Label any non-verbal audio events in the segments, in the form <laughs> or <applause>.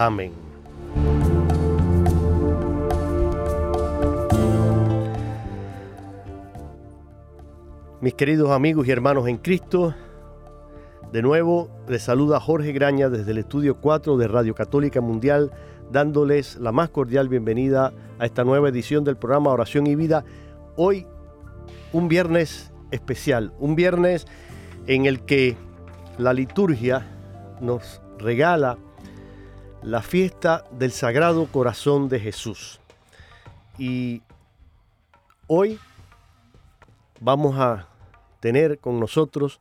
Amén. Mis queridos amigos y hermanos en Cristo, de nuevo les saluda Jorge Graña desde el estudio 4 de Radio Católica Mundial, dándoles la más cordial bienvenida a esta nueva edición del programa Oración y Vida. Hoy un viernes especial, un viernes en el que la liturgia nos regala la fiesta del Sagrado Corazón de Jesús. Y hoy vamos a tener con nosotros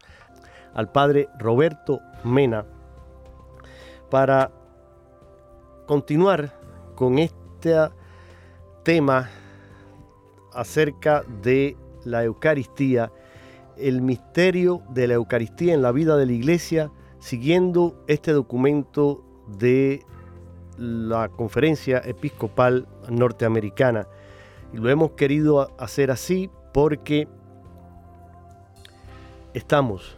al Padre Roberto Mena para continuar con este tema acerca de la Eucaristía, el misterio de la Eucaristía en la vida de la Iglesia, siguiendo este documento de la Conferencia Episcopal Norteamericana. Y lo hemos querido hacer así porque estamos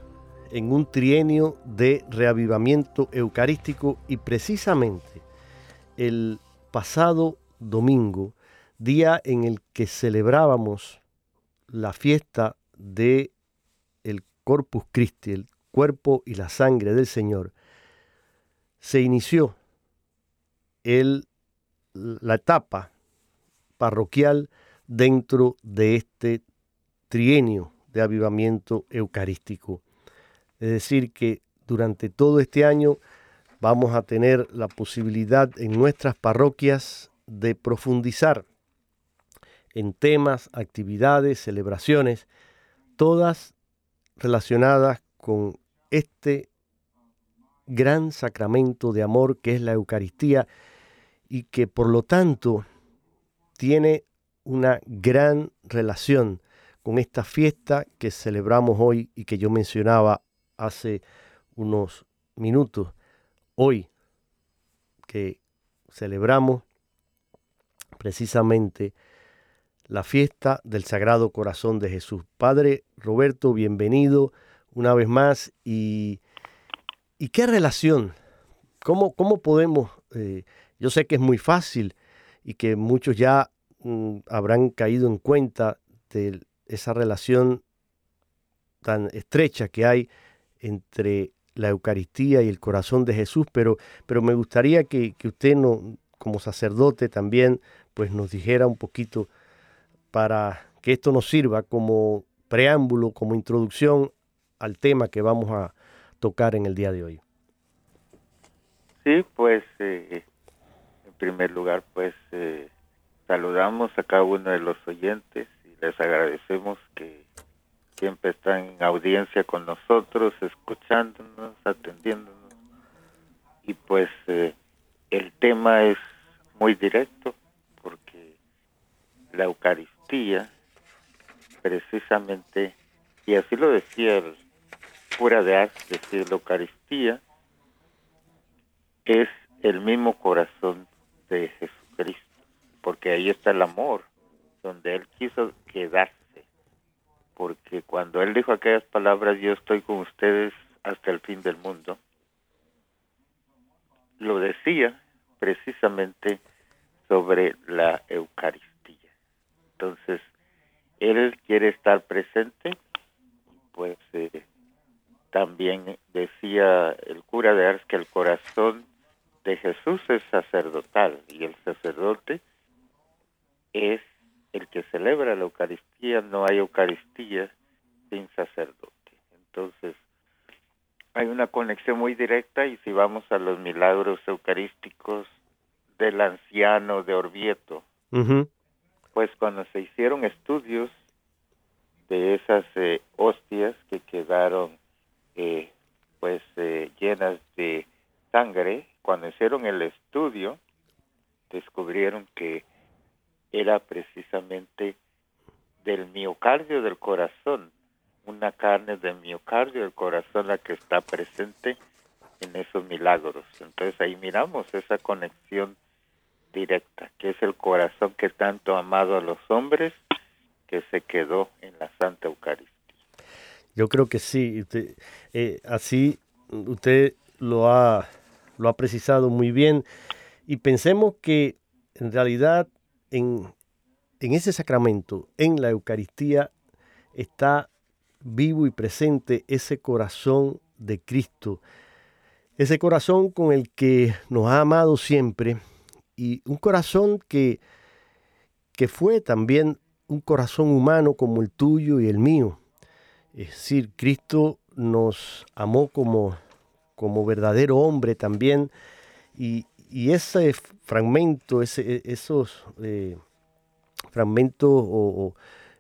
en un trienio de reavivamiento eucarístico y precisamente el pasado domingo, día en el que celebrábamos la fiesta de el Corpus Christi, el cuerpo y la sangre del Señor, se inició el, la etapa parroquial dentro de este trienio de avivamiento eucarístico. Es decir, que durante todo este año vamos a tener la posibilidad en nuestras parroquias de profundizar en temas, actividades, celebraciones, todas relacionadas con este gran sacramento de amor que es la Eucaristía y que por lo tanto tiene una gran relación con esta fiesta que celebramos hoy y que yo mencionaba hace unos minutos. Hoy que celebramos precisamente la fiesta del Sagrado Corazón de Jesús. Padre Roberto, bienvenido una vez más y ¿Y qué relación? ¿Cómo, cómo podemos? Eh, yo sé que es muy fácil y que muchos ya mm, habrán caído en cuenta de esa relación tan estrecha que hay entre la Eucaristía y el corazón de Jesús, pero, pero me gustaría que, usted no, como sacerdote también pues nos dijera un poquito para que esto nos sirva como preámbulo, como introducción al tema que vamos a, tocar en el día de hoy? Sí, pues eh, primer lugar, pues eh, saludamos a cada uno de los oyentes y les agradecemos que siempre están en audiencia con nosotros, escuchándonos, atendiéndonos. Y pues eh, el tema es muy directo porque la Eucaristía, precisamente, y así lo decía el fuera de arte, es decir, la Eucaristía, es el mismo corazón de Jesucristo, porque ahí está el amor, donde Él quiso quedarse, porque cuando Él dijo aquellas palabras, yo estoy con ustedes hasta el fin del mundo, lo decía precisamente sobre la Eucaristía. Entonces, Él quiere estar presente, pues eh, también decía el cura de Ars que el corazón de Jesús es sacerdotal y el sacerdote es el que celebra la Eucaristía, no hay Eucaristía sin sacerdote. Entonces, hay una conexión muy directa y si vamos a los milagros eucarísticos del anciano de Orvieto, pues cuando se hicieron estudios de esas eh, hostias que quedaron eh, pues eh, llenas de sangre, cuando hicieron el estudio descubrieron que era precisamente del miocardio del corazón, una carne del miocardio del corazón la que está presente en esos milagros. Entonces ahí miramos esa conexión directa, que es el corazón que tanto ha amado a los hombres, que se quedó en la Santa Eucaristía. Yo creo que sí, eh, así usted lo ha, lo ha precisado muy bien y pensemos que en realidad en, en ese sacramento, en la Eucaristía, está vivo y presente ese corazón de Cristo, ese corazón con el que nos ha amado siempre y un corazón que, que fue también un corazón humano como el tuyo y el mío. Es decir, Cristo nos amó como, como verdadero hombre también. Y, ese fragmento, ese, e, esos eh, fragmentos o,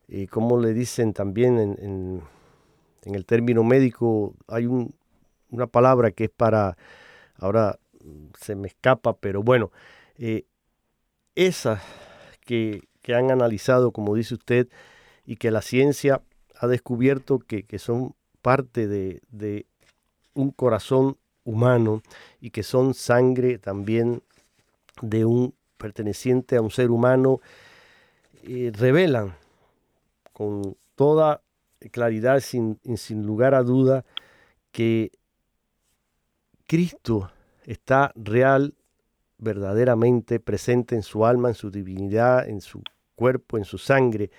eh, como le dicen también en, en, el término médico, hay una palabra que es para, ahora se me escapa, pero bueno, eh, esas que, han analizado, como dice usted, y que la ciencia ha descubierto que, son parte de, un corazón humano y que son sangre también de un perteneciente a un ser humano, eh, revelan con toda claridad, sin, sin lugar a duda, que Cristo está real verdaderamente presente en su alma, en su divinidad, en su cuerpo, en su sangre,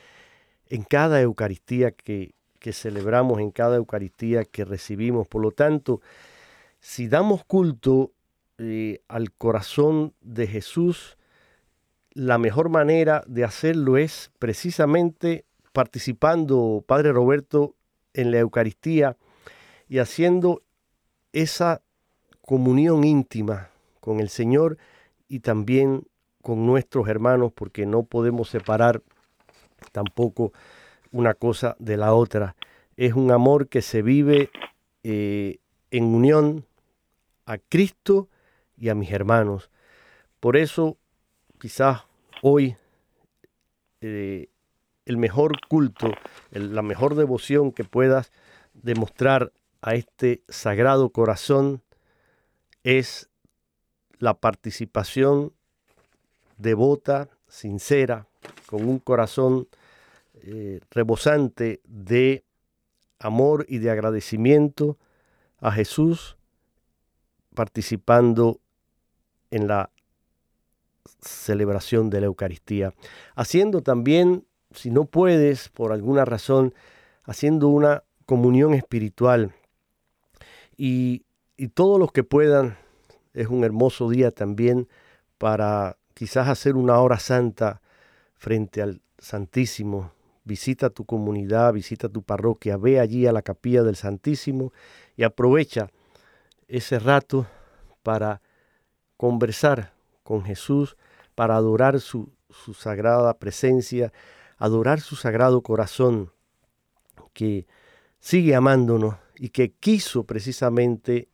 en cada Eucaristía que, celebramos, en cada Eucaristía que recibimos. Por lo tanto, si damos culto eh, al corazón de Jesús, la mejor manera de hacerlo es precisamente participando, Padre Roberto, en la Eucaristía y haciendo esa comunión íntima con el Señor y también con nuestros hermanos, porque no podemos separar tampoco una cosa de la otra. Es un amor que se vive eh, en unión a Cristo y a mis hermanos. Por eso, quizás hoy, eh, el mejor culto, la mejor devoción que puedas demostrar a este sagrado corazón es la participación devota, sincera, con un corazón eh, rebosante de amor y de agradecimiento a Jesús, participando en la celebración de la Eucaristía, haciendo también, si no puedes, por alguna razón, haciendo una comunión espiritual y, y todos los que puedan es un hermoso día también para quizás hacer una hora santa frente al Santísimo. Visita tu comunidad, visita tu parroquia, ve allí a la capilla del Santísimo y aprovecha ese rato para conversar con Jesús, para adorar su, su sagrada presencia, adorar su sagrado corazón que sigue amándonos y que quiso precisamente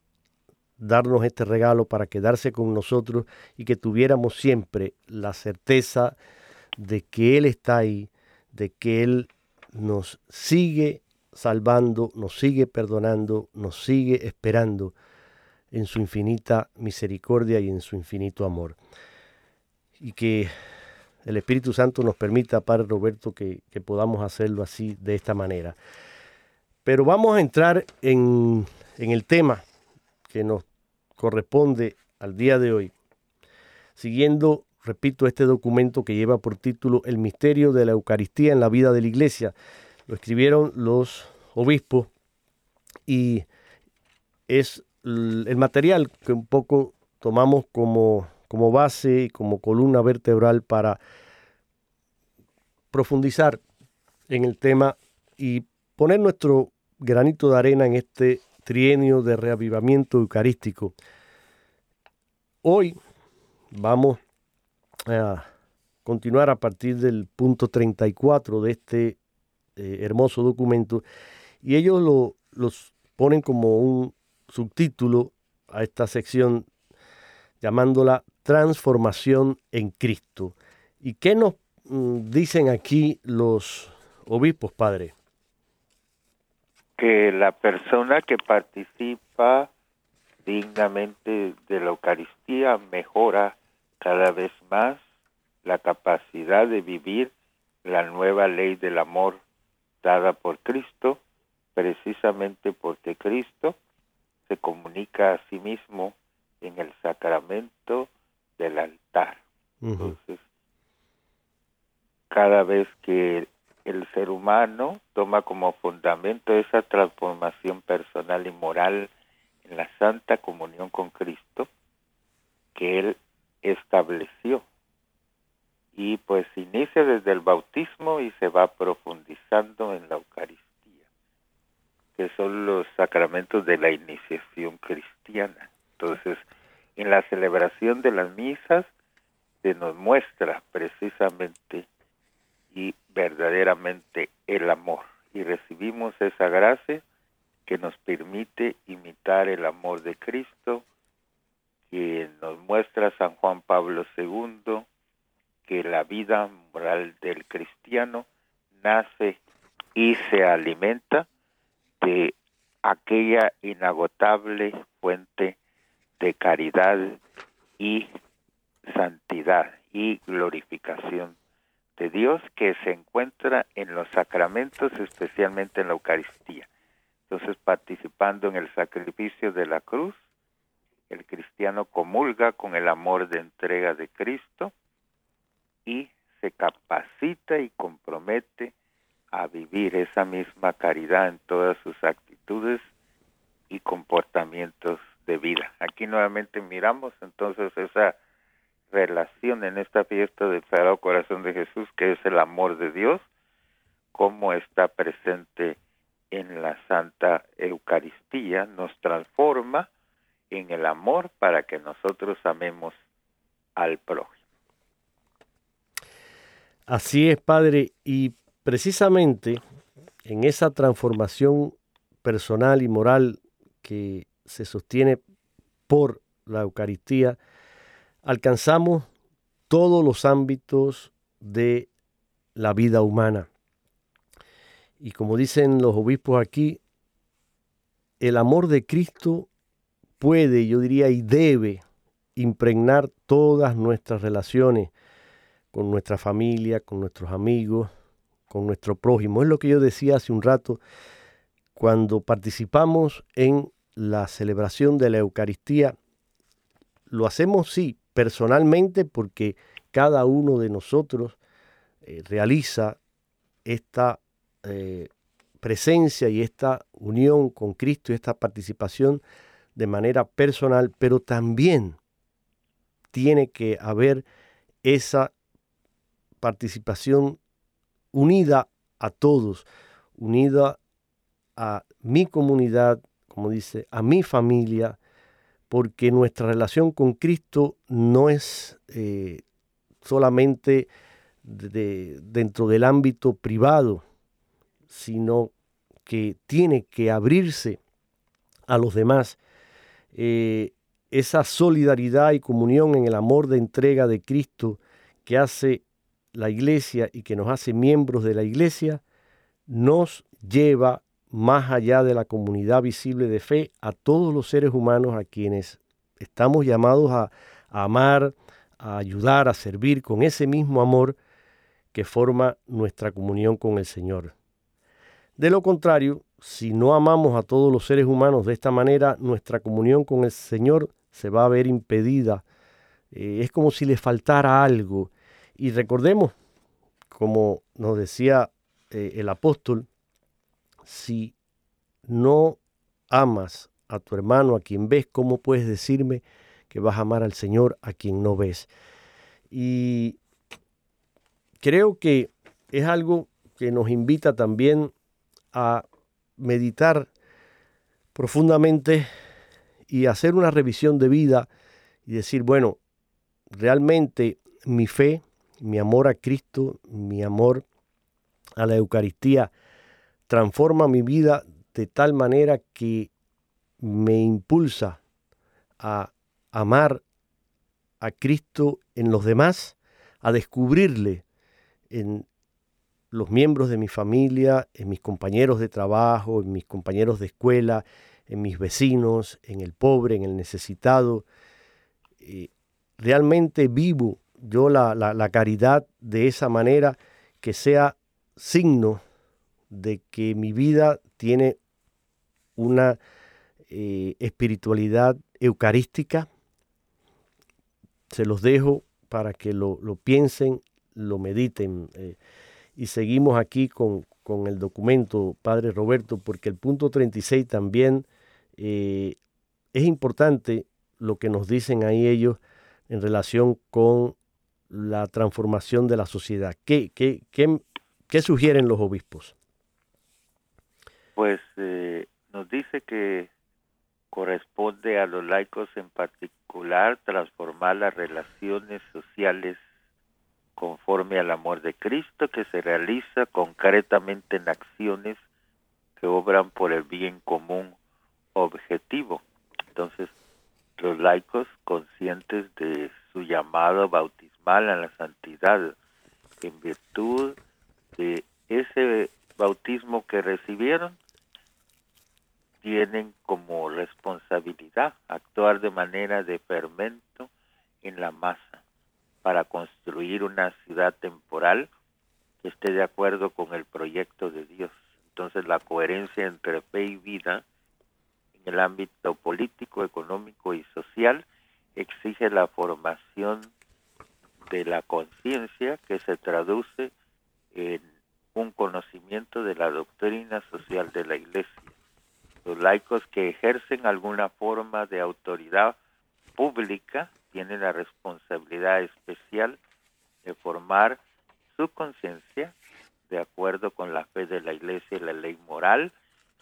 darnos este regalo para quedarse con nosotros y que tuviéramos siempre la certeza de que Él está ahí, de que Él nos sigue salvando, nos sigue perdonando, nos sigue esperando en su infinita misericordia y en su infinito amor. Y que el Espíritu Santo nos permita, Padre Roberto, que, podamos hacerlo así, de esta manera. Pero vamos a entrar en, en el tema que nos corresponde al día de hoy, siguiendo, repito, este documento que lleva por título El misterio de la Eucaristía en la vida de la Iglesia. Lo escribieron los obispos y es el material que un poco tomamos como, como base y como columna vertebral para profundizar en el tema y poner nuestro granito de arena en este trienio de reavivamiento eucarístico. Hoy vamos a continuar a partir del punto 34 de este eh, hermoso documento y ellos lo, los ponen como un subtítulo a esta sección llamándola Transformación en Cristo. ¿Y qué nos mm, dicen aquí los obispos, padre? Que la persona que participa dignamente de la Eucaristía mejora cada vez más la capacidad de vivir la nueva ley del amor dada por Cristo, precisamente porque Cristo se comunica a sí mismo en el sacramento del altar. Entonces, cada vez que el ser humano toma como fundamento esa transformación personal y moral en la santa comunión con Cristo que Él estableció. Y pues inicia desde el bautismo y se va profundizando en la Eucaristía que son los sacramentos de la iniciación cristiana. Entonces, en la celebración de las misas se nos muestra precisamente y verdaderamente el amor y recibimos esa gracia que nos permite imitar el amor de Cristo, que nos muestra San Juan Pablo II, que la vida moral del cristiano nace y se alimenta de aquella inagotable fuente de caridad y santidad y glorificación de Dios que se encuentra en los sacramentos, especialmente en la Eucaristía. Entonces, participando en el sacrificio de la cruz, el cristiano comulga con el amor de entrega de Cristo y se capacita y compromete a vivir esa misma caridad en todas sus actitudes y comportamientos de vida. Aquí nuevamente miramos entonces esa relación en esta fiesta del Sagrado Corazón de Jesús, que es el amor de Dios, cómo está presente en la Santa Eucaristía, nos transforma en el amor para que nosotros amemos al prójimo. Así es, Padre, y precisamente en esa transformación personal y moral que se sostiene por la Eucaristía, alcanzamos todos los ámbitos de la vida humana. Y como dicen los obispos aquí, el amor de Cristo puede, yo diría, y debe impregnar todas nuestras relaciones con nuestra familia, con nuestros amigos, con nuestro prójimo. Es lo que yo decía hace un rato, cuando participamos en la celebración de la Eucaristía, lo hacemos sí, personalmente, porque cada uno de nosotros eh, realiza esta eh, presencia y esta unión con Cristo y esta participación de manera personal, pero también tiene que haber esa participación unida a todos, unida a mi comunidad, como dice, a mi familia, porque nuestra relación con Cristo no es eh, solamente dentro del ámbito privado, sino que tiene que abrirse a los demás. Eh, esa solidaridad y comunión en el amor de entrega de Cristo que hace la iglesia y que nos hace miembros de la iglesia, nos lleva más allá de la comunidad visible de fe, a todos los seres humanos a quienes estamos llamados a, a amar, a ayudar, a servir con ese mismo amor que forma nuestra comunión con el Señor. De lo contrario, si no amamos a todos los seres humanos de esta manera, nuestra comunión con el Señor se va a ver impedida. Eh, es como si le faltara algo. Y recordemos, como nos decía eh, el apóstol, si no amas a tu hermano, a quien ves, ¿cómo puedes decirme que vas a amar al Señor a quien no ves? Y creo que es algo que nos invita también a meditar profundamente y hacer una revisión de vida y decir, bueno, realmente mi fe, mi amor a Cristo, mi amor a la Eucaristía, transforma mi vida de tal manera que me impulsa a amar a Cristo en los demás, a descubrirle en los miembros de mi familia, en mis compañeros de trabajo, en mis compañeros de escuela, en mis vecinos, en el pobre, en el necesitado. Realmente vivo yo la, caridad de esa manera que sea signo de que mi vida tiene una eh, espiritualidad eucarística. Se los dejo para que lo, piensen, lo mediten. Eh, y seguimos aquí con, el documento, Padre Roberto, porque el punto 36 también eh, es importante lo que nos dicen ahí ellos en relación con la transformación de la sociedad. ¿Qué, qué, qué, sugieren los obispos? Pues eh, nos dice que corresponde a los laicos en particular transformar las relaciones sociales conforme al amor de Cristo que se realiza concretamente en acciones que obran por el bien común objetivo. Entonces, los laicos conscientes de su llamado bautismal a la santidad, en virtud de ese bautismo que recibieron, tienen como responsabilidad actuar de manera de fermento en la masa para construir una ciudad temporal que esté de acuerdo con el proyecto de Dios. Entonces la coherencia entre fe y vida en el ámbito político, económico y social exige la formación de la conciencia que se traduce en un conocimiento de la doctrina social de la Iglesia. Los laicos que ejercen alguna forma de autoridad pública tiene la responsabilidad especial de formar su conciencia de acuerdo con la fe de la Iglesia y la ley moral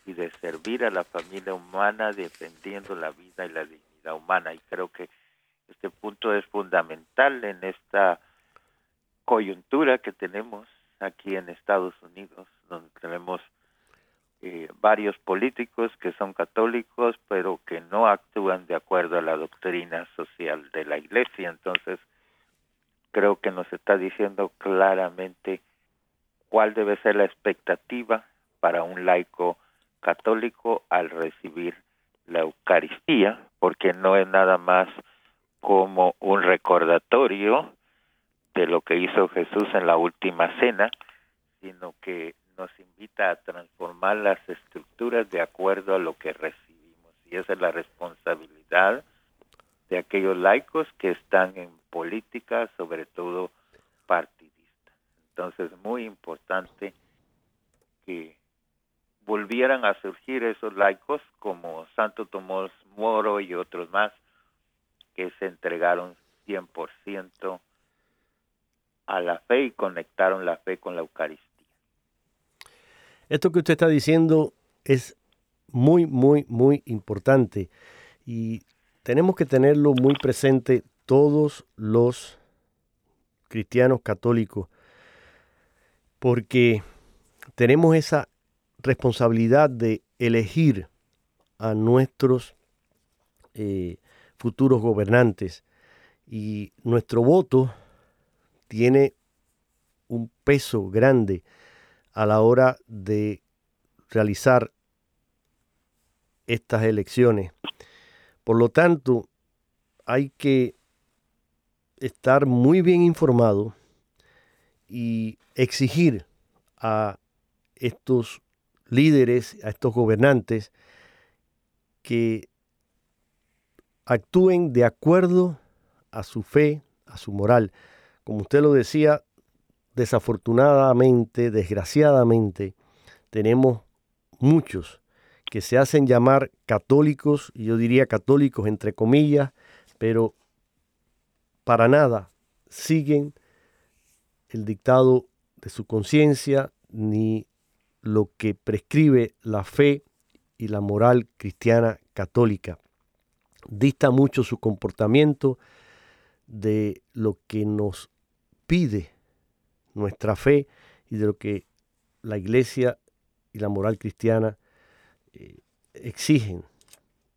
y de servir a la familia humana defendiendo la vida y la dignidad humana. Y creo que este punto es fundamental en esta coyuntura que tenemos aquí en Estados Unidos, donde tenemos eh, varios políticos que son católicos, pero que no actúan de acuerdo a la doctrina social de la Iglesia. Entonces, creo que nos está diciendo claramente cuál debe ser la expectativa para un laico católico al recibir la Eucaristía, porque no es nada más como un recordatorio de lo que hizo Jesús en la última cena, sino que nos invita a transformar las estructuras de acuerdo a lo que recibimos. Y esa es la responsabilidad de aquellos laicos que están en política, sobre todo partidista. Entonces, muy importante que volvieran a surgir esos laicos como Santo Tomás Moro y otros más que se entregaron 100% a la fe y conectaron la fe con la Eucaristía. Esto que usted está diciendo es muy, muy, muy importante y tenemos que tenerlo muy presente todos los cristianos católicos porque tenemos esa responsabilidad de elegir a nuestros eh, futuros gobernantes y nuestro voto tiene un peso grande a la hora de realizar estas elecciones. Por lo tanto, hay que estar muy bien informado y exigir a estos líderes, a estos gobernantes, que actúen de acuerdo a su fe, a su moral. Como usted lo decía, desafortunadamente, desgraciadamente, tenemos muchos que se hacen llamar católicos, y yo diría católicos entre comillas, pero para nada siguen el dictado de su conciencia ni lo que prescribe la fe y la moral cristiana católica. Dista mucho su comportamiento de lo que nos pide nuestra fe y de lo que la iglesia y la moral cristiana eh, exigen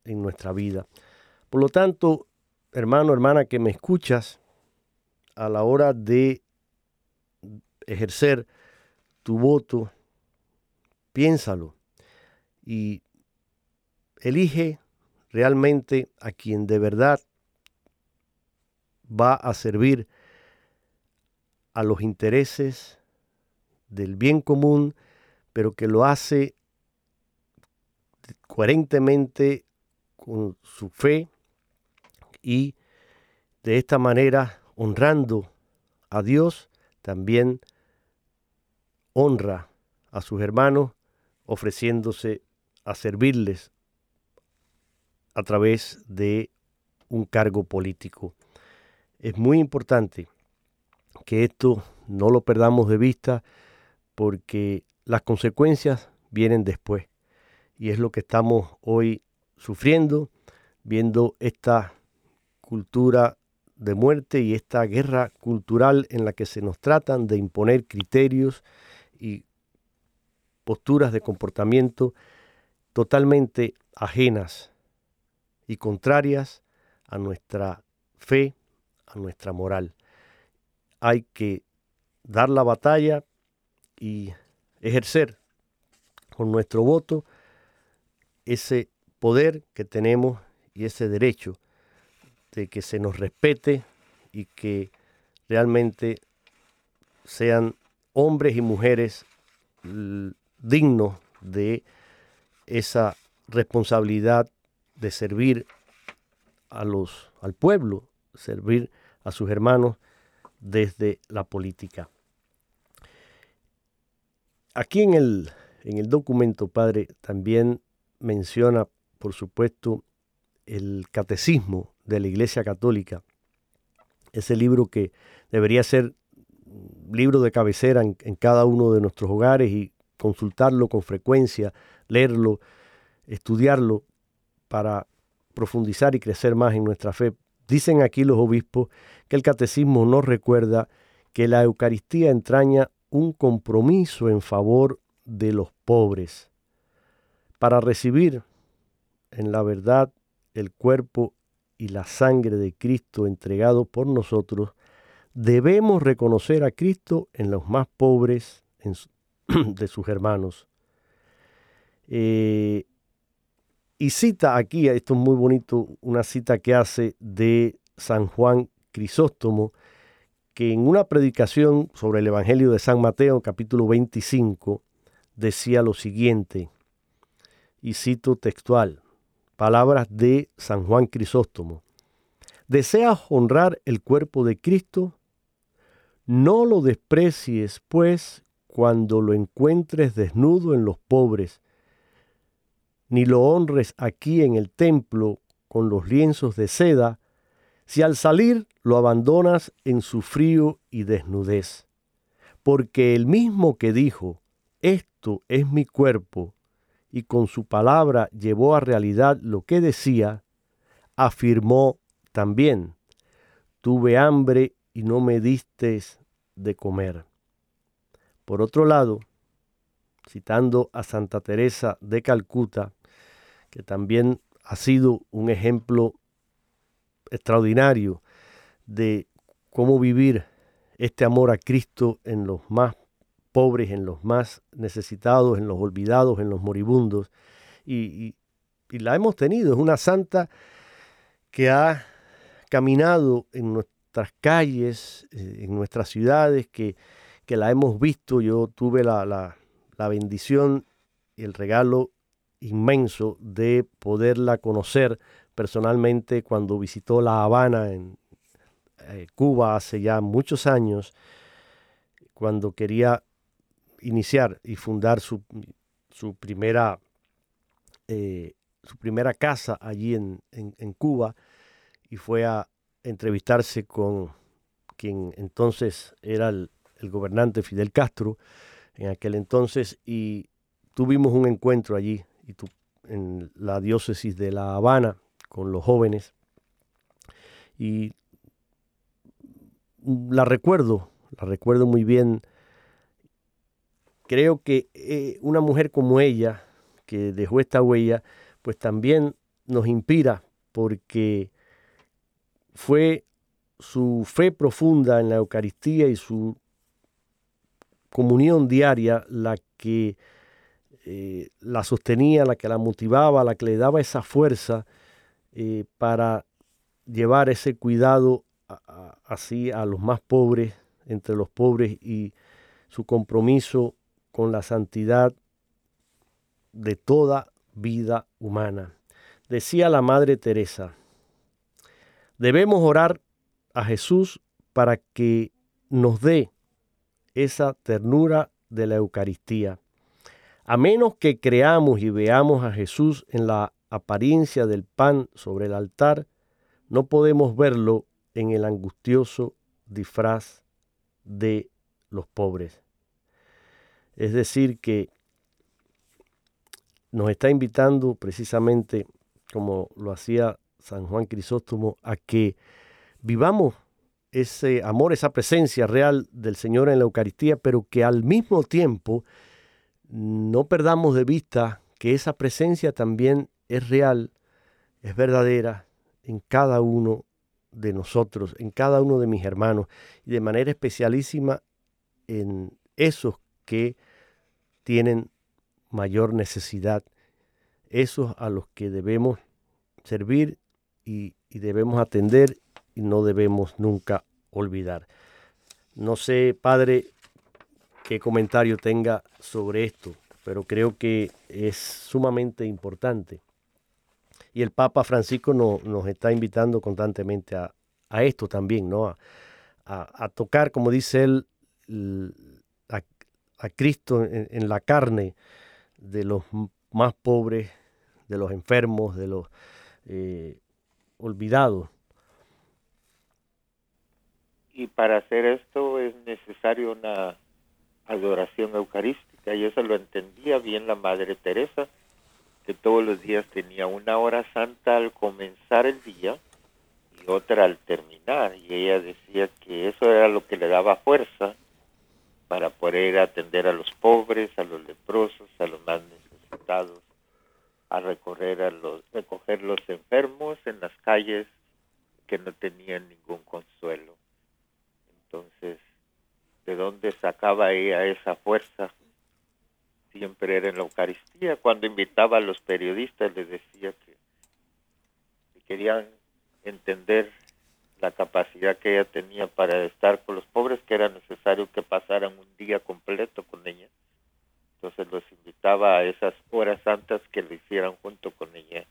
en nuestra vida. Por lo tanto, hermano, hermana, que me escuchas a la hora de ejercer tu voto, piénsalo y elige realmente a quien de verdad va a servir a los intereses del bien común, pero que lo hace coherentemente con su fe y de esta manera honrando a Dios, también honra a sus hermanos ofreciéndose a servirles a través de un cargo político. Es muy importante que esto no lo perdamos de vista porque las consecuencias vienen después. Y es lo que estamos hoy sufriendo, viendo esta cultura de muerte y esta guerra cultural en la que se nos tratan de imponer criterios y posturas de comportamiento totalmente ajenas y contrarias a nuestra fe, a nuestra moral. Hay que dar la batalla y ejercer con nuestro voto ese poder que tenemos y ese derecho de que se nos respete y que realmente sean hombres y mujeres dignos de esa responsabilidad de servir a los, al pueblo, servir a sus hermanos desde la política. Aquí en el, en el documento, padre, también menciona, por supuesto, el catecismo de la Iglesia Católica, ese libro que debería ser libro de cabecera en, en cada uno de nuestros hogares y consultarlo con frecuencia, leerlo, estudiarlo para profundizar y crecer más en nuestra fe. Dicen aquí los obispos que el catecismo nos recuerda que la Eucaristía entraña un compromiso en favor de los pobres. Para recibir en la verdad el cuerpo y la sangre de Cristo entregado por nosotros, debemos reconocer a Cristo en los más pobres <clears throat> de sus hermanos. Eh, y cita aquí, esto es muy bonito, una cita que hace de San Juan Crisóstomo, que en una predicación sobre el Evangelio de San Mateo, capítulo 25, decía lo siguiente, y cito textual, palabras de San Juan Crisóstomo. ¿Deseas honrar el cuerpo de Cristo? No lo desprecies, pues, cuando lo encuentres desnudo en los pobres, ni lo honres aquí en el templo con los lienzos de seda, si al salir lo abandonas en su frío y desnudez. Porque el mismo que dijo, esto es mi cuerpo, y con su palabra llevó a realidad lo que decía, afirmó también, tuve hambre y no me distes de comer. Por otro lado, citando a Santa Teresa de Calcuta, que también ha sido un ejemplo extraordinario de cómo vivir este amor a Cristo en los más pobres, en los más necesitados, en los olvidados, en los moribundos. Y, la hemos tenido, es una santa que ha caminado en nuestras calles, eh, en nuestras ciudades, que, que la hemos visto. Yo tuve la, la bendición y el regalo inmenso de poderla conocer personalmente cuando visitó La Habana en eh, Cuba hace ya muchos años, cuando quería iniciar y fundar su, su primera, eh, su primera casa allí en, en, Cuba y fue a entrevistarse con quien entonces era el, el gobernante Fidel Castro en aquel entonces y tuvimos un encuentro allí en la diócesis de La Habana con los jóvenes y la recuerdo, la recuerdo muy bien. Creo que eh, una mujer como ella, que dejó esta huella, pues también nos inspira porque fue su fe profunda en la Eucaristía y su comunión diaria la que eh, la sostenía, la que la motivaba, la que le daba esa fuerza eh, para llevar ese cuidado así a los más pobres, entre los pobres y su compromiso con la santidad de toda vida humana. Decía la Madre Teresa, debemos orar a Jesús para que nos dé esa ternura de la Eucaristía. A menos que creamos y veamos a Jesús en la apariencia del pan sobre el altar, no podemos verlo en el angustioso disfraz de los pobres. Es decir, que nos está invitando precisamente, como lo hacía San Juan Crisóstomo, a que vivamos ese amor, esa presencia real del Señor en la Eucaristía, pero que al mismo tiempo no perdamos de vista que esa presencia también es real, es verdadera en cada uno de nosotros, en cada uno de mis hermanos, y de manera especialísima en esos que tienen mayor necesidad, esos a los que debemos servir y, debemos atender y no debemos nunca olvidar. No sé, Padre, qué comentario tenga sobre esto, pero creo que es sumamente importante. Y el Papa Francisco nos está invitando constantemente a, esto también, ¿no? A, tocar, como dice él, a, Cristo en, la carne de los más pobres, de los enfermos, de los eh, olvidados. Y para hacer esto es necesario una adoración eucarística y eso lo entendía bien la Madre Teresa, que todos los días tenía una hora santa al comenzar el día y otra al terminar y ella decía que eso era lo que le daba fuerza para poder atender a los pobres, a los leprosos, a los más necesitados, a recorrer a los, recoger los enfermos en las calles que no tenían ningún consuelo. Entonces, de dónde sacaba ella esa fuerza. Siempre era en la Eucaristía. Cuando invitaba a los periodistas les decía que querían entender la capacidad que ella tenía para estar con los pobres, que era necesario que pasaran un día completo con ella. Entonces los invitaba a esas horas santas que lo hicieran junto con ella.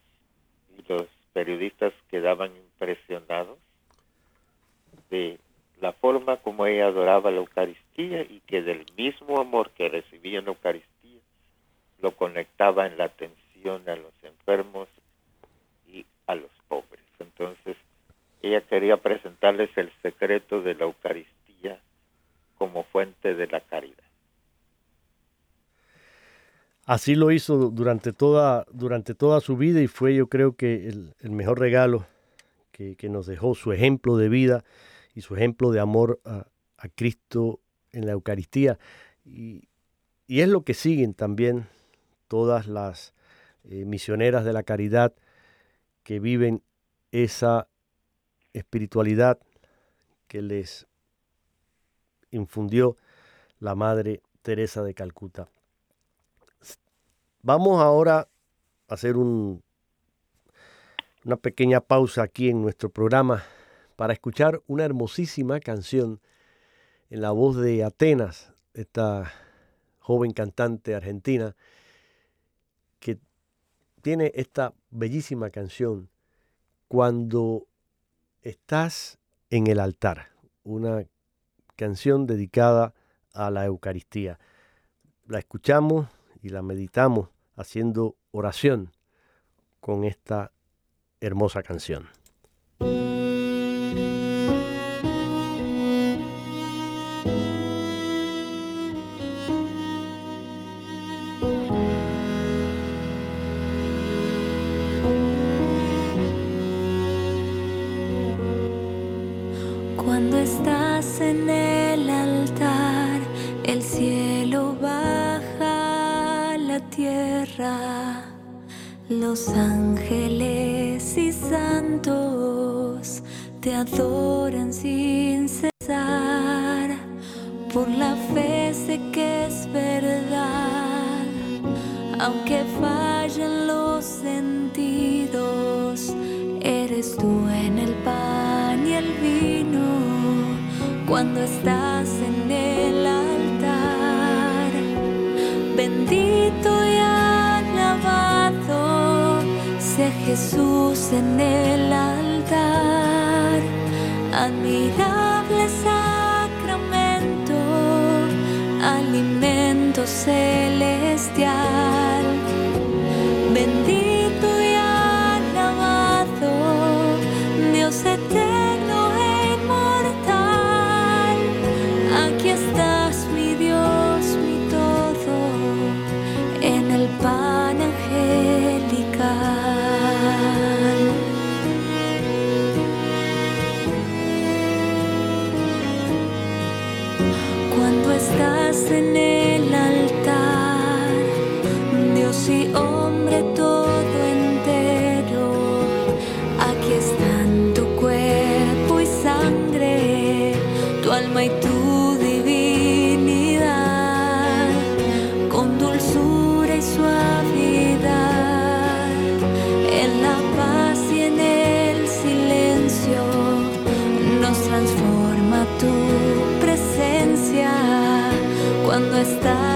Y los periodistas quedaban impresionados de la forma como ella adoraba la Eucaristía y que del mismo amor que recibía en la Eucaristía lo conectaba en la atención a los enfermos y a los pobres. Entonces, ella quería presentarles el secreto de la Eucaristía como fuente de la caridad. Así lo hizo durante toda, durante toda su vida y fue yo creo que el, mejor regalo que, que nos dejó su ejemplo de vida y su ejemplo de amor a, Cristo en la Eucaristía. Y, es lo que siguen también todas las eh, misioneras de la caridad que viven esa espiritualidad que les infundió la Madre Teresa de Calcuta. Vamos ahora a hacer un una pequeña pausa aquí en nuestro programa para escuchar una hermosísima canción en la voz de Atenas, esta joven cantante argentina, que tiene esta bellísima canción, Cuando estás en el altar, una canción dedicada a la Eucaristía. La escuchamos y la meditamos haciendo oración con esta hermosa canción. Los ángeles y santos te adoran sin cesar. Por la fe sé que es verdad, aunque fallen los sentidos, eres tú en el pan y el vino cuando estás en el altar. Bendito y alabado sea Jesús en el altar. Admirable sacramento, alimento celestial. Cuando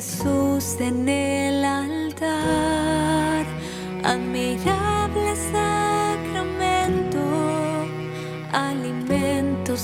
Jesús en el altar. Admirable sacramento, alimento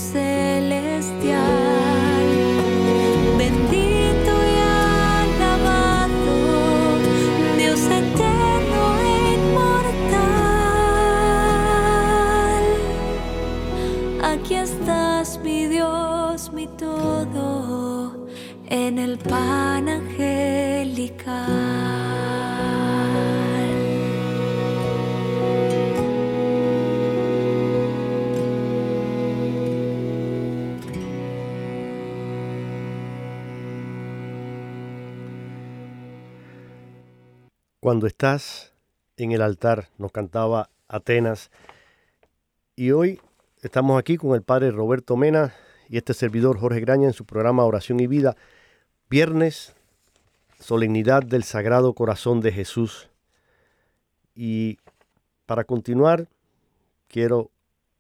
Cuando estás en el altar, nos cantaba Atenas. Y hoy estamos aquí con el padre Roberto Mena y este servidor Jorge Graña en su programa Oración y Vida. Viernes, solemnidad del Sagrado Corazón de Jesús. Y para continuar, quiero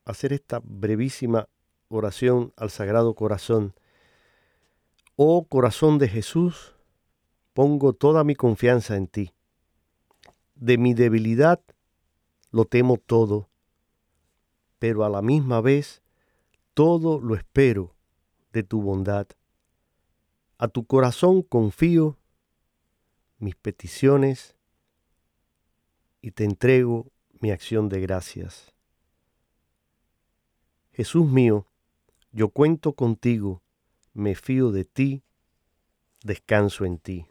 hacer esta brevísima oración al Sagrado Corazón. Oh corazón de Jesús, pongo toda mi confianza en ti de mi debilidad lo temo todo, pero a la misma vez todo lo espero de tu bondad. A tu corazón confío mis peticiones y te entrego mi acción de gracias. Jesús mío, yo cuento contigo, me fío de ti, descanso en ti.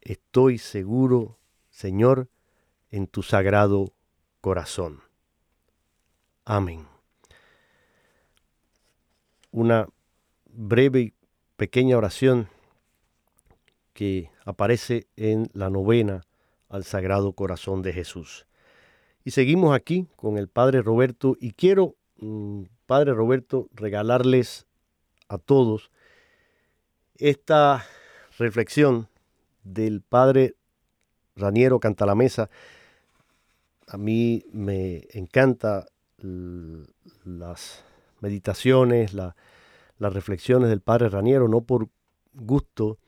Estoy seguro Señor, en tu sagrado corazón. Amén. Una breve y pequeña oración que aparece en la novena al Sagrado Corazón de Jesús. Y seguimos aquí con el Padre Roberto y quiero, mm, Padre Roberto, regalarles a todos esta reflexión del Padre Raniero canta la mesa. A mí me encanta las meditaciones, las reflexiones del padre Raniero, no por gusto.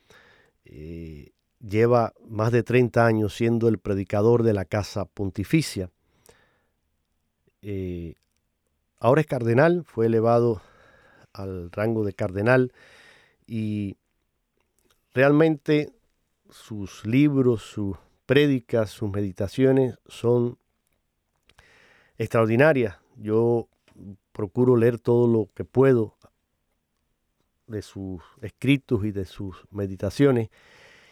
Eh, lleva más de 30 años siendo el predicador de la Casa Pontificia. Eh, ahora es cardenal, fue elevado al rango de cardenal y realmente sus libros, sus prédicas, sus meditaciones son extraordinarias. Yo procuro leer todo lo que puedo de sus escritos y de sus meditaciones.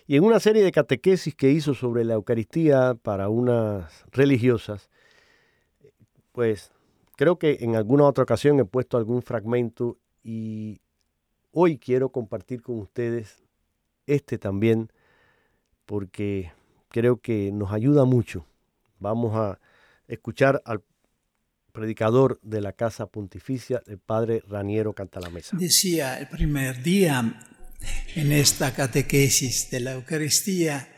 Y en una serie de catequesis que hizo sobre la Eucaristía para unas religiosas, pues creo que en alguna otra ocasión he puesto algún fragmento y hoy quiero compartir con ustedes este también, porque creo que nos ayuda mucho. Vamos a escuchar al predicador de la Casa Pontificia, el padre Raniero Cantalamesa. Decía el primer día en esta catequesis de la Eucaristía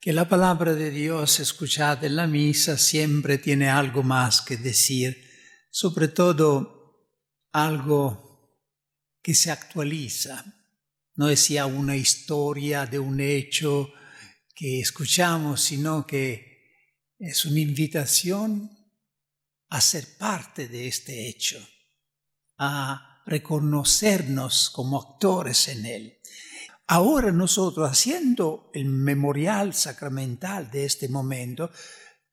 que la palabra de Dios escuchada en la misa siempre tiene algo más que decir, sobre todo algo que se actualiza. No es ya una historia de un hecho que escuchamos, sino que es una invitación a ser parte de este hecho, a reconocernos como actores en él. Ahora nosotros, haciendo el memorial sacramental de este momento,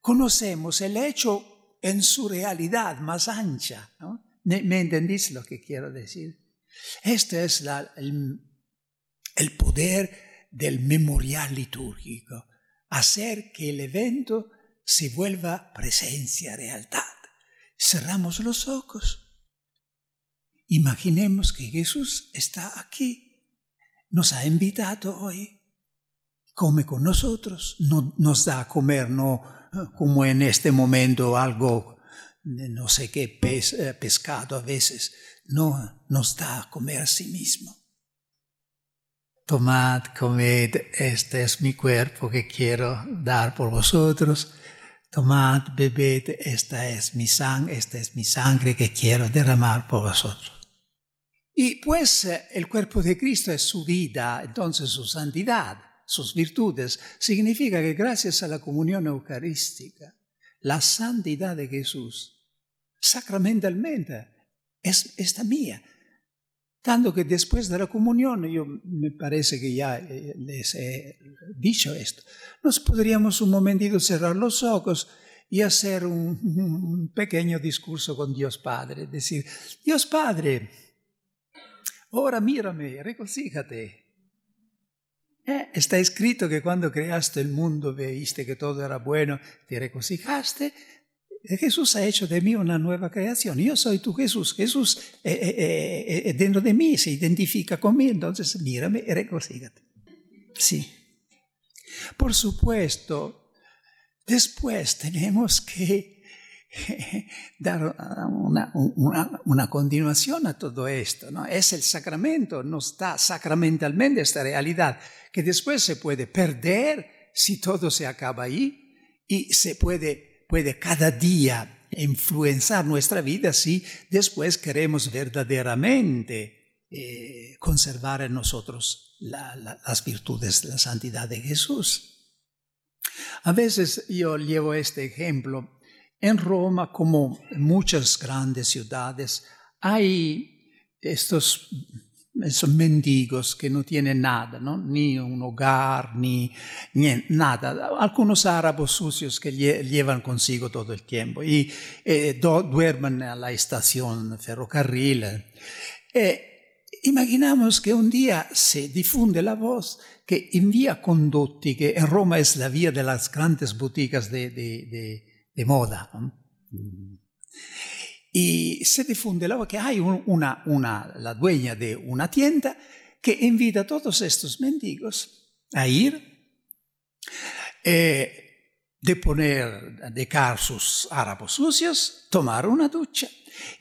conocemos el hecho en su realidad más ancha. ¿Me, entendís lo que quiero decir? Este es el, el poder del memorial litúrgico, hacer que el evento se vuelva presencia, realidad. Cerramos los ojos. Imaginemos que Jesús está aquí, nos ha invitado hoy, come con nosotros, no nos da a comer, no como en este momento algo, no sé qué, pescado a veces, no, nos da a comer a sí mismo. Tomad, comed, este es mi cuerpo que quiero dar por vosotros. Tomad, bebed, esta es mi sangre, esta es mi sangre que quiero derramar por vosotros. Y pues eh, el cuerpo de Cristo es su vida, entonces su santidad, sus virtudes, significa que gracias a la comunión eucarística, la santidad de Jesús, sacramentalmente, es esta mía, tanto que después de la comunión, yo me parece que ya eh, les he dicho esto, nos podríamos un momentito cerrar los ojos y hacer un, <laughs> pequeño discurso con Dios Padre, decir, Dios Padre, ahora mírame, regocíjate, Eh, está escrito que cuando creaste el mundo veiste que todo era bueno, te regocijaste. Jesús ha hecho de mí una nueva creación. Yo soy tu Jesús. Jesús eh, eh, eh, dentro de mí se identifica conmigo. Entonces mírame y regocíjate. Sí. Por supuesto, después tenemos que <laughs> dar una, continuación a todo esto. ¿no? Es el sacramento, nos da sacramentalmente esta realidad que después se puede perder si todo se acaba ahí y se puede, puede cada día influenciar nuestra vida si después queremos verdaderamente eh, conservar en nosotros la, la, las virtudes de la santidad de Jesús. A veces yo llevo este ejemplo en Roma, como en muchas grandes ciudades, hay estos, esos mendigos que no tienen nada, ¿no? ni un hogar, ni, nada. Algunos árabes sucios que llevan consigo todo el tiempo y eh, duermen a la estación ferrocarril. Eh, imaginamos que un día se difunde la voz que en vía Condotti, que en Roma es la vía de las grandes boutiques de, de de moda. Y se difunde luego que hay una, una, la dueña de una tienda que invita a todos estos mendigos a ir, eh, de poner, dejar sus harapos sucios, tomar una ducha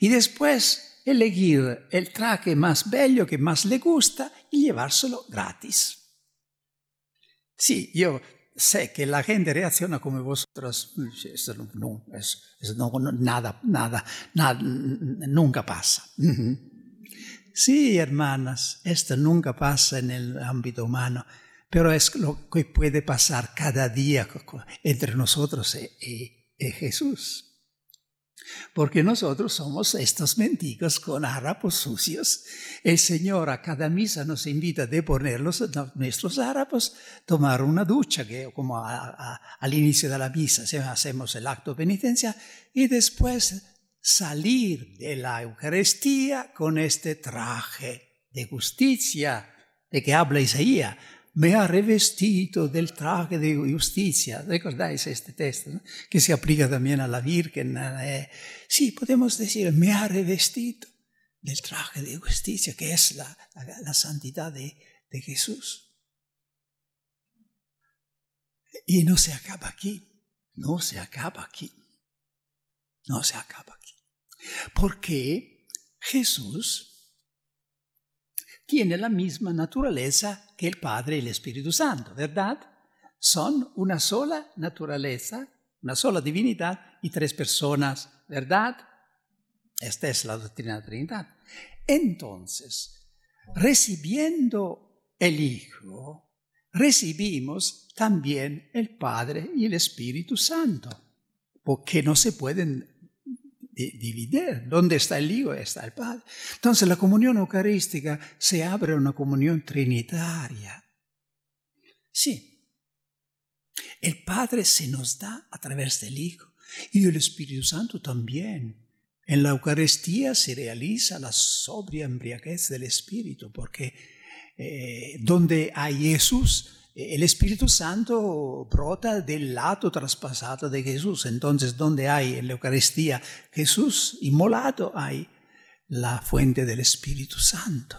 y después elegir el traje más bello que más le gusta y llevárselo gratis. Sí, yo sé que la gente reacciona como vosotros. Eso no, eso, no, nada, nada, nada, nunca pasa. Sí, hermanas, esto nunca pasa en el ámbito humano, pero es lo que puede pasar cada día entre nosotros y, y Jesús. Porque nosotros somos estos mendigos con harapos sucios. El Señor a cada misa nos invita a deponer nuestros harapos, tomar una ducha, que como al inicio de la misa hacemos el acto de penitencia, y después salir de la Eucaristía con este traje de justicia de que habla Isaías me ha revestido del traje de justicia. ¿Recordáis este texto? Que se aplica también a la Virgen. Eh, sí, podemos decir, me ha revestido del traje de justicia, que es la, la, la santidad de, de Jesús. Y no se acaba aquí, no se acaba aquí, no se acaba aquí. Porque Jesús tiene la misma naturaleza que el Padre y el Espíritu Santo, ¿verdad? Son una sola naturaleza, una sola divinidad y tres personas, ¿verdad? Esta es la doctrina de la Trinidad. Entonces, recibiendo el Hijo, recibimos también el Padre y el Espíritu Santo, porque no se pueden dividir. ¿Dónde está el Hijo? Está el Padre. Entonces la comunión eucarística se abre a una comunión trinitaria. Sí. El Padre se nos da a través del Hijo y el Espíritu Santo también. En la Eucaristía se realiza la sobria embriaguez del Espíritu, porque eh, donde hay Jesús, el Espíritu Santo brota del lado traspasado de Jesús. Entonces, donde hay en la Eucaristía Jesús inmolado, hay la fuente del Espíritu Santo.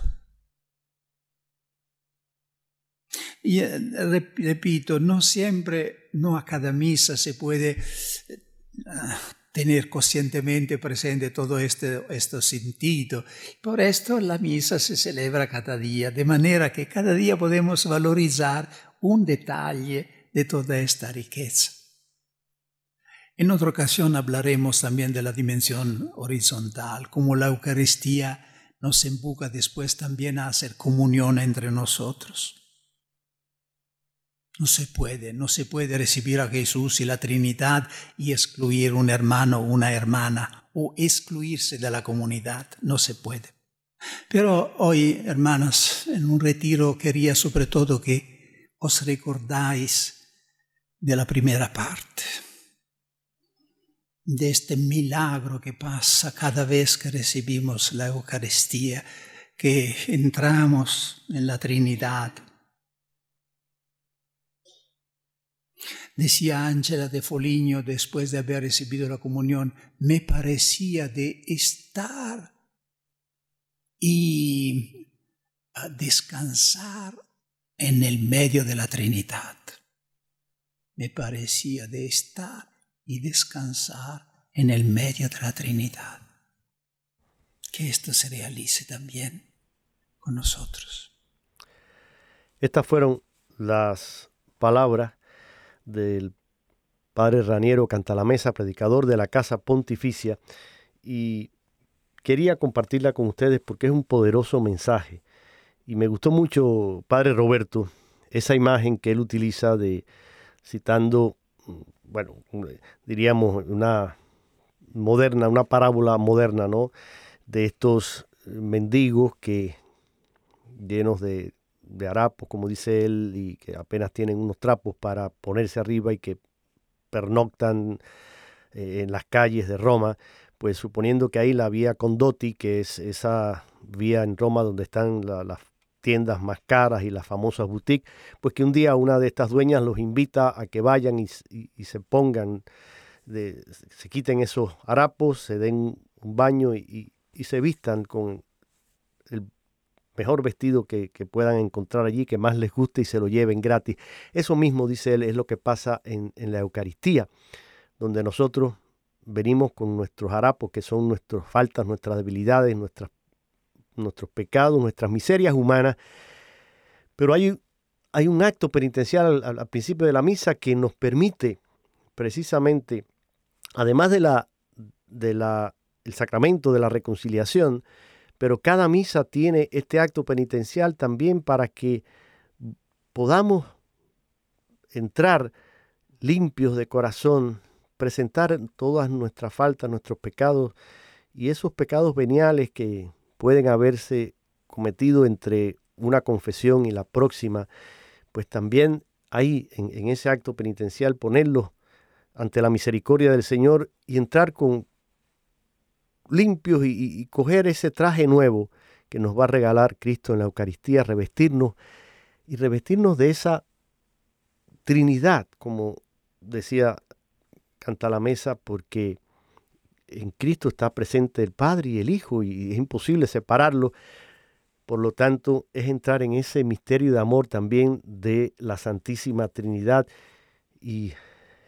Y eh, repito, no siempre, no a cada misa se puede ah, tener conscientemente presente todo este, este sentido. Por esto la misa se celebra cada día, de manera que cada día podemos valorizar un detalle de toda esta riqueza. En otra ocasión hablaremos también de la dimensión horizontal, como la Eucaristía nos empuja después también a hacer comunión entre nosotros. No se puede, no se puede recibir a Jesús y la Trinidad y excluir un hermano o una hermana o excluirse de la comunidad. No se puede. Pero hoy, hermanos, en un retiro quería sobre todo que os recordáis de la primera parte, de este milagro que pasa cada vez que recibimos la Eucaristía, que entramos en la Trinidad. Decía Ángela de Foligno después de haber recibido la comunión, me parecía de estar y descansar en el medio de la Trinidad. Me parecía de estar y descansar en el medio de la Trinidad. Que esto se realice también con nosotros. Estas fueron las palabras del padre Raniero Cantalamesa, predicador de la Casa Pontificia, y quería compartirla con ustedes porque es un poderoso mensaje. Y me gustó mucho, padre Roberto, esa imagen que él utiliza de citando, bueno, diríamos una moderna, una parábola moderna, ¿no? De estos mendigos que llenos de, de harapos, como dice él, y que apenas tienen unos trapos para ponerse arriba y que pernoctan eh, en las calles de Roma, pues suponiendo que ahí la vía Condotti, que es esa vía en Roma donde están las tiendas más caras y las famosas boutiques, pues que un día una de estas dueñas los invita a que vayan y, se pongan, de, se quiten esos harapos, se den un baño y, se vistan con el mejor vestido que, puedan encontrar allí, que más les guste y se lo lleven gratis. Eso mismo, dice él, es lo que pasa en, la Eucaristía, donde nosotros venimos con nuestros harapos, que son nuestras faltas, nuestras debilidades, nuestras, nuestros pecados, nuestras miserias humanas, pero hay, hay un acto penitencial al, principio de la misa que nos permite precisamente, además de la, de la, el sacramento de la reconciliación, pero cada misa tiene este acto penitencial también para que podamos entrar limpios de corazón, presentar todas nuestras faltas, nuestros pecados y esos pecados veniales que pueden haberse cometido entre una confesión y la próxima, pues también ahí en, ese acto penitencial ponerlos ante la misericordia del Señor y entrar con, limpios y, coger ese traje nuevo que nos va a regalar Cristo en la Eucaristía, revestirnos y revestirnos de esa Trinidad, como decía Canta la Mesa, porque en Cristo está presente el Padre y el Hijo y es imposible separarlo. Por lo tanto, es entrar en ese misterio de amor también de la Santísima Trinidad y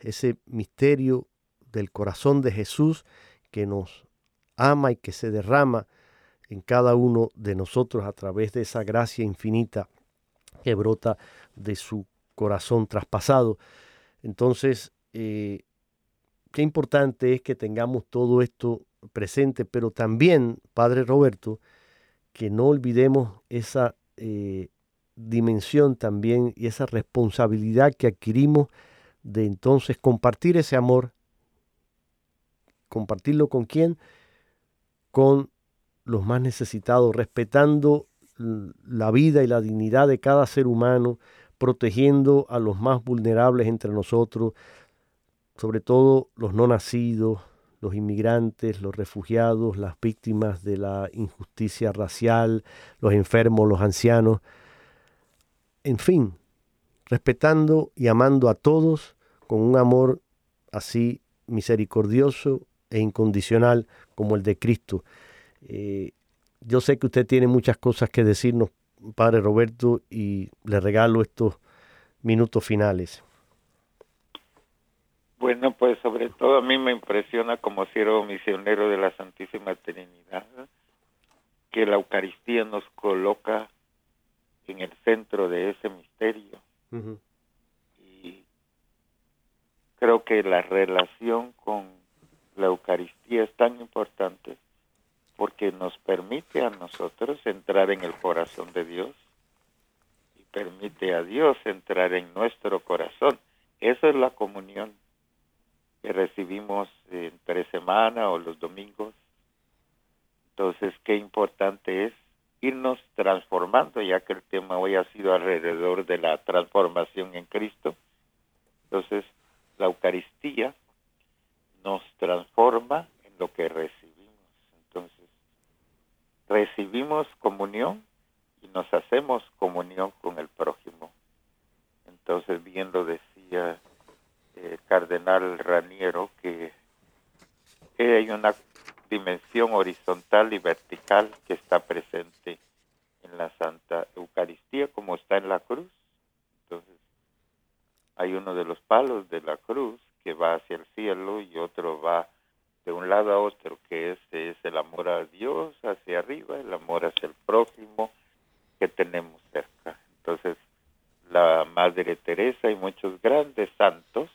ese misterio del corazón de Jesús que nos ama y que se derrama en cada uno de nosotros a través de esa gracia infinita que brota de su corazón traspasado. Entonces, eh, qué importante es que tengamos todo esto presente, pero también, Padre Roberto, que no olvidemos esa eh, dimensión también y esa responsabilidad que adquirimos de entonces compartir ese amor, compartirlo con quién, con los más necesitados, respetando la vida y la dignidad de cada ser humano, protegiendo a los más vulnerables entre nosotros, sobre todo los no nacidos, los inmigrantes, los refugiados, las víctimas de la injusticia racial, los enfermos, los ancianos, en fin, respetando y amando a todos con un amor así misericordioso e incondicional como el de Cristo. Eh, yo sé que usted tiene muchas cosas que decirnos, Padre Roberto, y le regalo estos minutos finales. Bueno, pues sobre todo a mí me impresiona como siervo misionero de la Santísima Trinidad que la Eucaristía nos coloca en el centro de ese misterio. Y creo que la relación con la Eucaristía es tan importante porque nos permite a nosotros entrar en el corazón de Dios y permite a Dios entrar en nuestro corazón. Esa es la comunión que recibimos entre semana o los domingos. Entonces, qué importante es irnos transformando, ya que el tema hoy ha sido alrededor de la transformación en Cristo. Entonces, la Eucaristía nos transforma en lo que recibimos. Entonces, recibimos comunión y nos hacemos comunión con el prójimo. Entonces, bien lo decía eh, cardenal Raniero que, hay una dimensión horizontal y vertical que está presente en la Santa Eucaristía como está en la cruz. Entonces, hay uno de los palos de la cruz que va hacia el cielo y otro va de un lado a otro, que ese es el amor a Dios hacia arriba, el amor hacia el prójimo que tenemos cerca. Entonces, la Madre Teresa y muchos grandes santos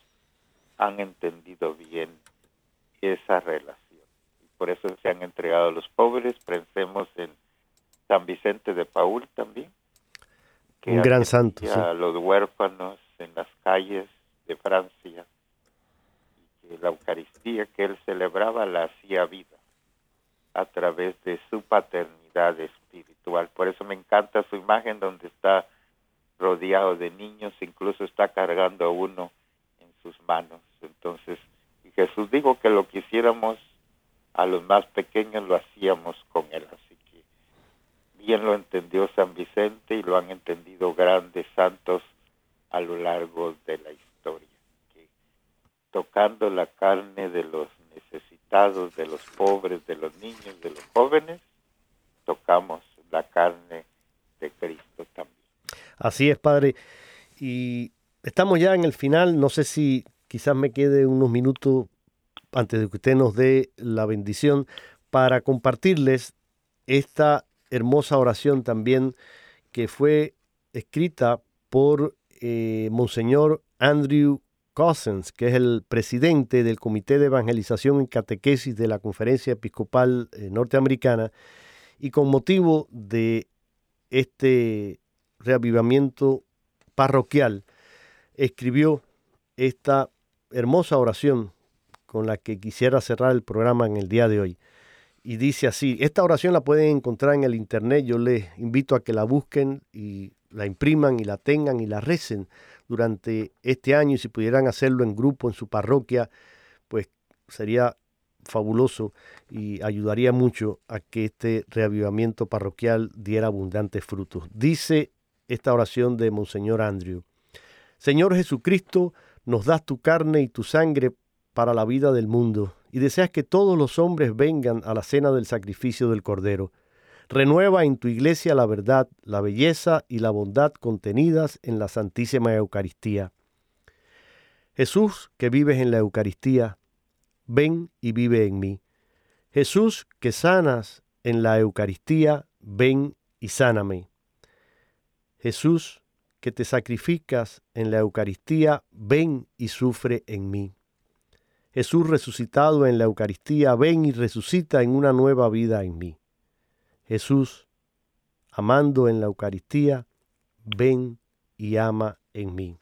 han entendido bien esa relación. Y por eso se han entregado a los pobres. Pensemos en San Vicente de Paul también. Que Un gran santo. A los huérfanos en las calles de Francia. Y que la Eucaristía que él celebraba la hacía vida a través de su paternidad espiritual. Por eso me encanta su imagen donde está rodeado de niños, incluso está cargando a uno sus manos. Entonces, Jesús dijo que lo que hiciéramos a los más pequeños lo hacíamos con él. Así que bien lo entendió San Vicente y lo han entendido grandes santos a lo largo de la historia. Que tocando la carne de los necesitados, de los pobres, de los niños, de los jóvenes, tocamos la carne de Cristo también. Así es, Padre. Y estamos ya en el final. No sé si quizás me quede unos minutos antes de que usted nos dé la bendición para compartirles esta hermosa oración también que fue escrita por eh, Monseñor Andrew Cousins, que es el presidente del Comité de Evangelización y Catequesis de la Conferencia Episcopal eh, Norteamericana, y con motivo de este reavivamiento parroquial, escribió esta hermosa oración con la que quisiera cerrar el programa en el día de hoy. Y dice así, esta oración la pueden encontrar en el internet, yo les invito a que la busquen y la impriman y la tengan y la recen durante este año y si pudieran hacerlo en grupo, en su parroquia, pues sería fabuloso y ayudaría mucho a que este reavivamiento parroquial diera abundantes frutos. Dice esta oración de Monseñor Andrew. Señor Jesucristo, nos das tu carne y tu sangre para la vida del mundo, y deseas que todos los hombres vengan a la cena del sacrificio del Cordero. Renueva en tu iglesia la verdad, la belleza y la bondad contenidas en la Santísima Eucaristía. Jesús, que vives en la Eucaristía, ven y vive en mí. Jesús, que sanas en la Eucaristía, ven y sáname. Jesús, que te sacrificas en la Eucaristía, ven y sufre en mí. Jesús resucitado en la Eucaristía, ven y resucita en una nueva vida en mí. Jesús, amando en la Eucaristía, ven y ama en mí.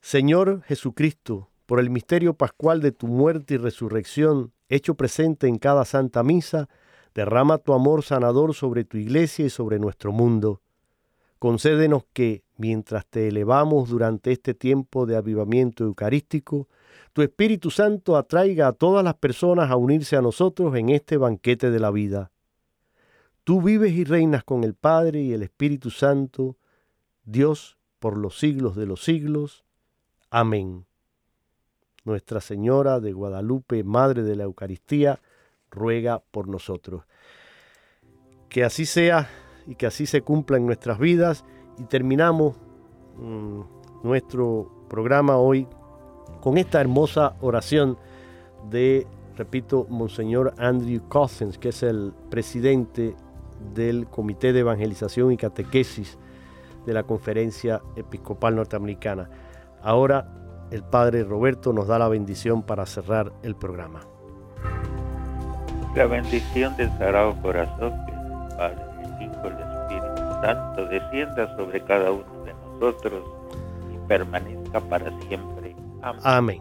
Señor Jesucristo, por el misterio pascual de tu muerte y resurrección, hecho presente en cada santa misa, derrama tu amor sanador sobre tu iglesia y sobre nuestro mundo Concédenos que, mientras te elevamos durante este tiempo de avivamiento eucarístico, tu Espíritu Santo atraiga a todas las personas a unirse a nosotros en este banquete de la vida. Tú vives y reinas con el Padre y el Espíritu Santo, Dios por los siglos de los siglos. Amén. Nuestra Señora de Guadalupe, Madre de la Eucaristía, ruega por nosotros. Que así sea y que así se cumpla en nuestras vidas. Y terminamos mm, nuestro programa hoy con esta hermosa oración de, repito, Monseñor Andrew Cousins, que es el presidente del Comité de Evangelización y Catequesis de la Conferencia Episcopal Norteamericana. Ahora el Padre Roberto nos da la bendición para cerrar el programa. La bendición del Sagrado Corazón, Santo descienda sobre cada uno de nosotros y permanezca para siempre. Amén.